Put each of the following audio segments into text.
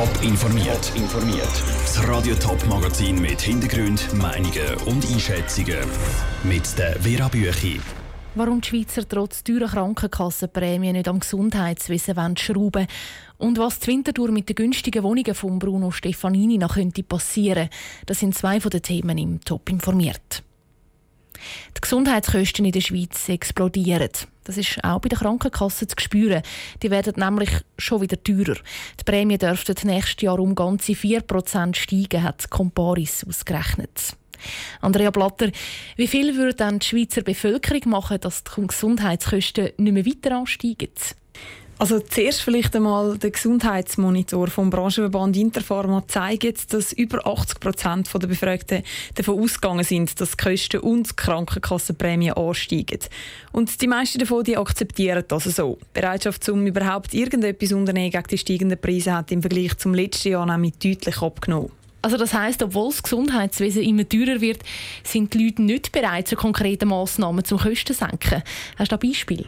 Top informiert. informiert. Das Radio Top Magazin mit Hintergrund, Meinungen und Einschätzungen mit der Vera Büchi. Warum die Schweizer trotz teurer Krankenkassenprämie nicht am Gesundheitswesen schrauben und was die Wintertour mit den günstigen Wohnungen von Bruno Stefanini noch könnte passieren, das sind zwei von den Themen im Top informiert. Die Gesundheitskosten in der Schweiz explodieren. Das ist auch bei den Krankenkassen zu spüren. Die werden nämlich schon wieder teurer. Die Prämie dürften nächstes Jahr um ganze 4% steigen, hat Comparis ausgerechnet. Andrea Blatter, wie viel würde dann die Schweizer Bevölkerung machen, dass die Gesundheitskosten nicht mehr weiter ansteigen? Also zuerst vielleicht einmal der Gesundheitsmonitor vom Branchenverband Interpharma zeigt, dass über 80 Prozent der Befragten davon ausgegangen sind, dass die Kosten und die Krankenkassenprämien ansteigen. Und die meisten davon die akzeptieren das so. Die Bereitschaft, um überhaupt irgendetwas unternehmen gegen die steigenden Preise, hat im Vergleich zum letzten Jahr nämlich deutlich abgenommen. Also das heißt, obwohl das Gesundheitswesen immer teurer wird, sind die Leute nicht bereit zu konkreten Massnahmen zum Kosten senken. Hast du ein Beispiel?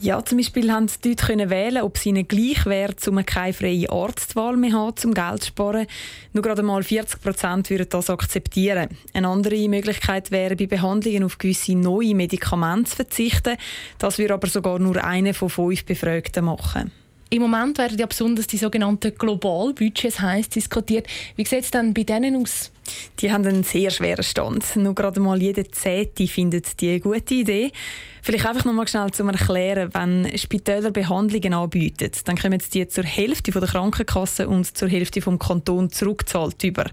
Ja, zum Beispiel haben die Leute können wählen, ob es ihnen gleich wäre, um keine freie Arztwahl mehr haben, um Geld zu sparen. Nur gerade mal 40 Prozent würden das akzeptieren. Eine andere Möglichkeit wäre, bei Behandlungen auf gewisse neue Medikamente zu verzichten. Das würde aber sogar nur eine von fünf Befragten machen. Im Moment werden ja besonders die sogenannten Globalbudgets heiß diskutiert. Wie sieht es denn bei denen aus? Die haben einen sehr schweren Stand. Nur gerade mal jede Zehnte findet die eine gute Idee. Vielleicht einfach noch mal schnell zum Erklären, wenn Spitäler Behandlungen anbieten, dann kommen die zur Hälfte der Krankenkasse und zur Hälfte vom Kanton zurückgezahlt über.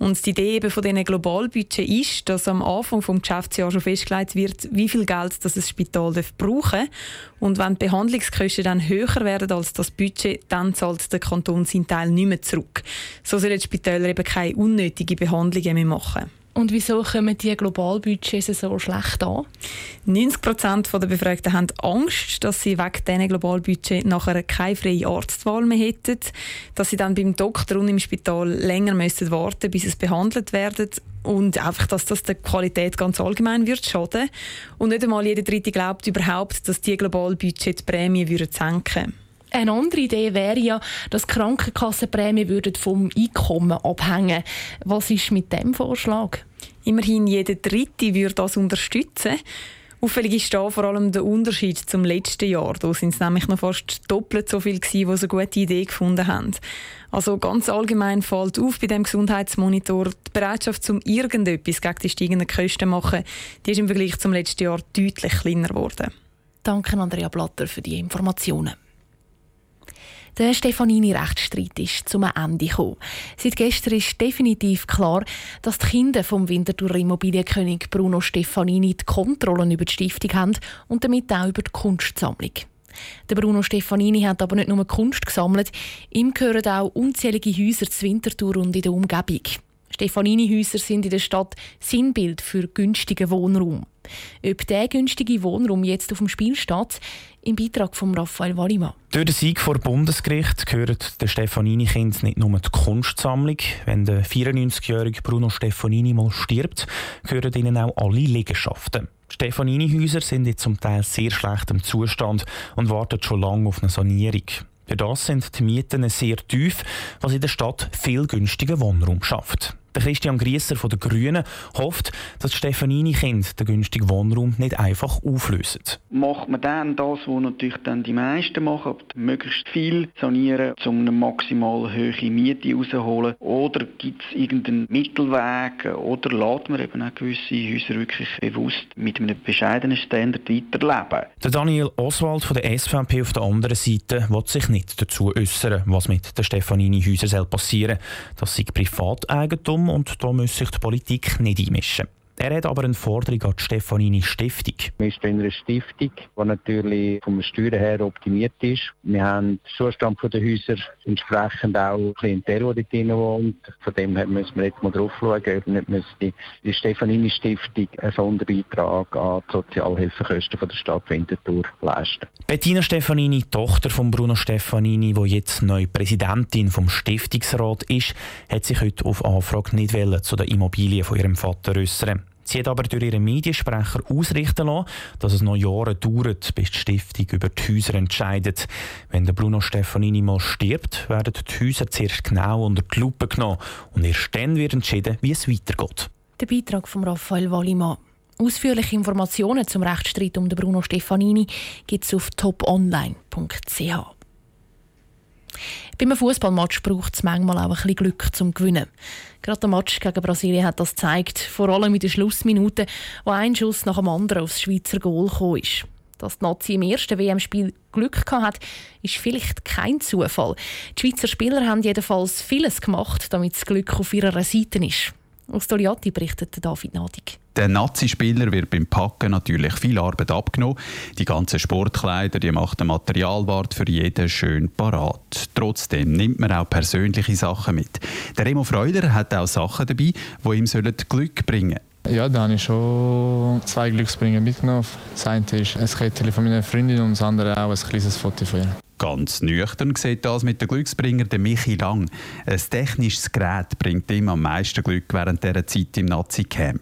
Und die Idee eben von diesen Globalbudget ist, dass am Anfang vom Geschäftsjahr schon festgelegt wird, wie viel Geld das ein Spital brauchen darf. Und wenn die Behandlungskosten dann höher werden als das Budget, dann zahlt der Kanton seinen Teil nicht mehr zurück. So sollen die Spitäler eben keine unnötigen Behandlungen mehr machen. Und wieso kommen die Globalbudgets so schlecht an? 90 Prozent der Befragten haben Angst, dass sie wegen diesen Globalbudget nachher keine freie Arztwahl mehr hätten, dass sie dann beim Doktor und im Spital länger müssen warten bis sie behandelt werden und einfach, dass das der Qualität ganz allgemein wird schaden. Und nicht einmal jeder Dritte glaubt überhaupt, dass die Globalbudget die Prämie würden senken eine andere Idee wäre ja, dass Krankenkassenprämien vom Einkommen abhängen. Was ist mit dem Vorschlag? Immerhin jeder Dritte würde das unterstützen. Auffällig ist da vor allem der Unterschied zum letzten Jahr. Da sind es nämlich noch fast doppelt so viele gewesen, die so eine gute Idee gefunden haben. Also ganz allgemein fällt auf bei dem Gesundheitsmonitor die Bereitschaft, um irgendetwas gegen die steigenden Kosten zu machen, die ist im Vergleich zum letzten Jahr deutlich kleiner geworden. Danke Andrea Blatter für die Informationen. Der Stefanini-Rechtsstreit ist zum Ende gekommen. Seit gestern ist definitiv klar, dass die Kinder vom Winterthur Immobilienkönig Bruno Stefanini die Kontrollen über die Stiftung haben und damit auch über die Kunstsammlung. Der Bruno Stefanini hat aber nicht nur Kunst gesammelt, ihm gehören auch unzählige Häuser zu Winterthur und in der Umgebung. Stefanini-Häuser sind in der Stadt Sinnbild für günstigen Wohnraum. Ob der günstige Wohnraum jetzt auf dem Spiel steht, im Beitrag von Raphael Wallimann. Durch den Sieg vor Bundesgericht gehört der Stefanini-Kind nicht nur die Kunstsammlung. Wenn der 94-jährige Bruno Stefanini mal stirbt, gehören ihnen auch alle Liegenschaften. Stefanini-Häuser sind in zum Teil sehr schlechtem Zustand und warten schon lange auf eine Sanierung. Für das sind die Mieten sehr tief, was in der Stadt viel günstigen Wohnraum schafft. Der Christian Grieser von den Grünen hofft, dass Stefanini Kind den günstigen Wohnraum nicht einfach auflösen. Macht man dann das, was natürlich dann die meisten machen, möglichst viel sanieren, um eine maximal hohe Miete rauszuholen? Oder gibt es irgendeinen Mittelweg? Oder lässt man eben auch gewisse Häuser wirklich bewusst mit einem bescheidenen Standard weiterleben? Der Daniel Oswald von der SVP auf der anderen Seite will sich nicht dazu äußern, was mit den Stefanini-Häusern passieren soll. Das sei Privateigentum und da muss sich die Politik nicht einmischen. Er hat aber eine Forderung an die Stefanini Stiftung. Wir sind eine Stiftung, die natürlich vom Steuern her optimiert ist. Wir haben den Zustand der Häuser, entsprechend auch Klientel, die drin wohnt. Von dem her müssen wir jetzt mal drauf schauen, ob nicht müsste die Stefanini Stiftung einen Sonderbeitrag an die Sozialhilfekosten der Stadt Winterthur leisten. Bettina Stefanini, Tochter von Bruno Stefanini, die jetzt neue Präsidentin vom Stiftungsrat ist, hat sich heute auf Anfrage nicht zu den Immobilien von ihrem Vater äußern. Sie hat aber durch ihren Mediensprecher ausrichten lassen, dass es noch Jahre dauert, bis die Stiftung über die Häuser entscheidet. Wenn der Bruno Stefanini mal stirbt, werden die Häuser zuerst genau unter die Lupe genommen und erst dann wird entschieden, wie es weitergeht. Der Beitrag von Raphael Wallimann. Ausführliche Informationen zum Rechtsstreit um den Bruno Stefanini gibt es auf toponline.ch. Beim Fußballmatch braucht es manchmal auch ein bisschen Glück zum Gewinnen. Gerade der Match gegen Brasilien hat das gezeigt, vor allem in den Schlussminuten, wo ein Schuss nach dem anderen aufs Schweizer Goal ist. Dass die Nazi im ersten WM-Spiel Glück hat, ist vielleicht kein Zufall. Die Schweizer Spieler haben jedenfalls vieles gemacht, damit das Glück auf ihrer Seite ist. Aus Toliati berichtet David Nadig. Der Nazi-Spieler wird beim Packen natürlich viel Arbeit abgenommen. Die ganzen Sportkleider, die macht der Materialwart für jeden schön parat. Trotzdem nimmt man auch persönliche Sachen mit. Der Remo Freuder hat auch Sachen dabei, die ihm Glück bringen sollen. Ja, da habe ich schon zwei Glücksbringer mitgenommen. Das eine ist ein Kettchen von meiner Freundin und das andere auch ein kleines Foto von ihr. Ganz nüchtern sieht das mit dem Glücksbringer der Michi Lang. Ein technisches Gerät bringt ihm am meisten Glück während dieser Zeit im Nazi-Camp.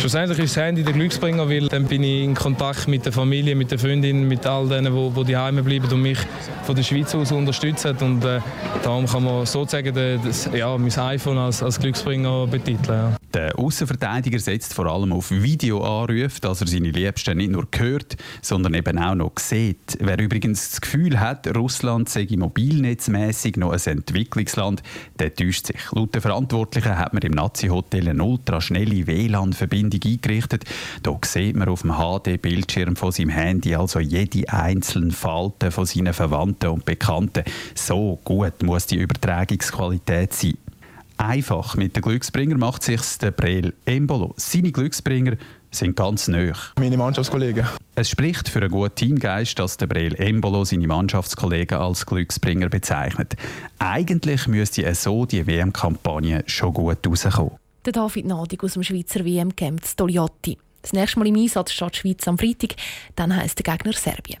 Schlussendlich ist das Handy der Glücksbringer, weil dann bin ich in Kontakt mit der Familie, mit der Freundin, mit all denen, die, die daheim bleiben und mich von der Schweiz aus unterstützen. Und äh, darum kann man sozusagen das, ja, mein iPhone als, als Glücksbringer betiteln. Ja. Der Außenverteidiger setzt vor allem auf Videoanrufe, dass er seine Liebsten nicht nur hört, sondern eben auch noch sieht. Wer übrigens das Gefühl hat, Russland sei mobilnetzmäßig noch ein Entwicklungsland, der täuscht sich. Laut den Verantwortlichen hat man im Nazi-Hotel eine ultraschnelle WLAN-Verbindung eingerichtet. Da sieht man auf dem HD-Bildschirm von seinem Handy also jede einzelne Falte von seinen Verwandten und Bekannten. So gut muss die Übertragungsqualität sein. Einfach mit den Glücksbringer macht sich der Brel Embolo. Seine Glücksbringer sind ganz nöch. Meine Mannschaftskollegen. Es spricht für einen guten Teamgeist, dass der Brel Embolo seine Mannschaftskollegen als Glücksbringer bezeichnet. Eigentlich müsste er so die WM-Kampagne schon gut rauskommen. Der David Nadig aus dem Schweizer WM-Camp Stoliatti. Das nächste Mal im Einsatz steht die Schweiz am Freitag, dann heisst der Gegner Serbien.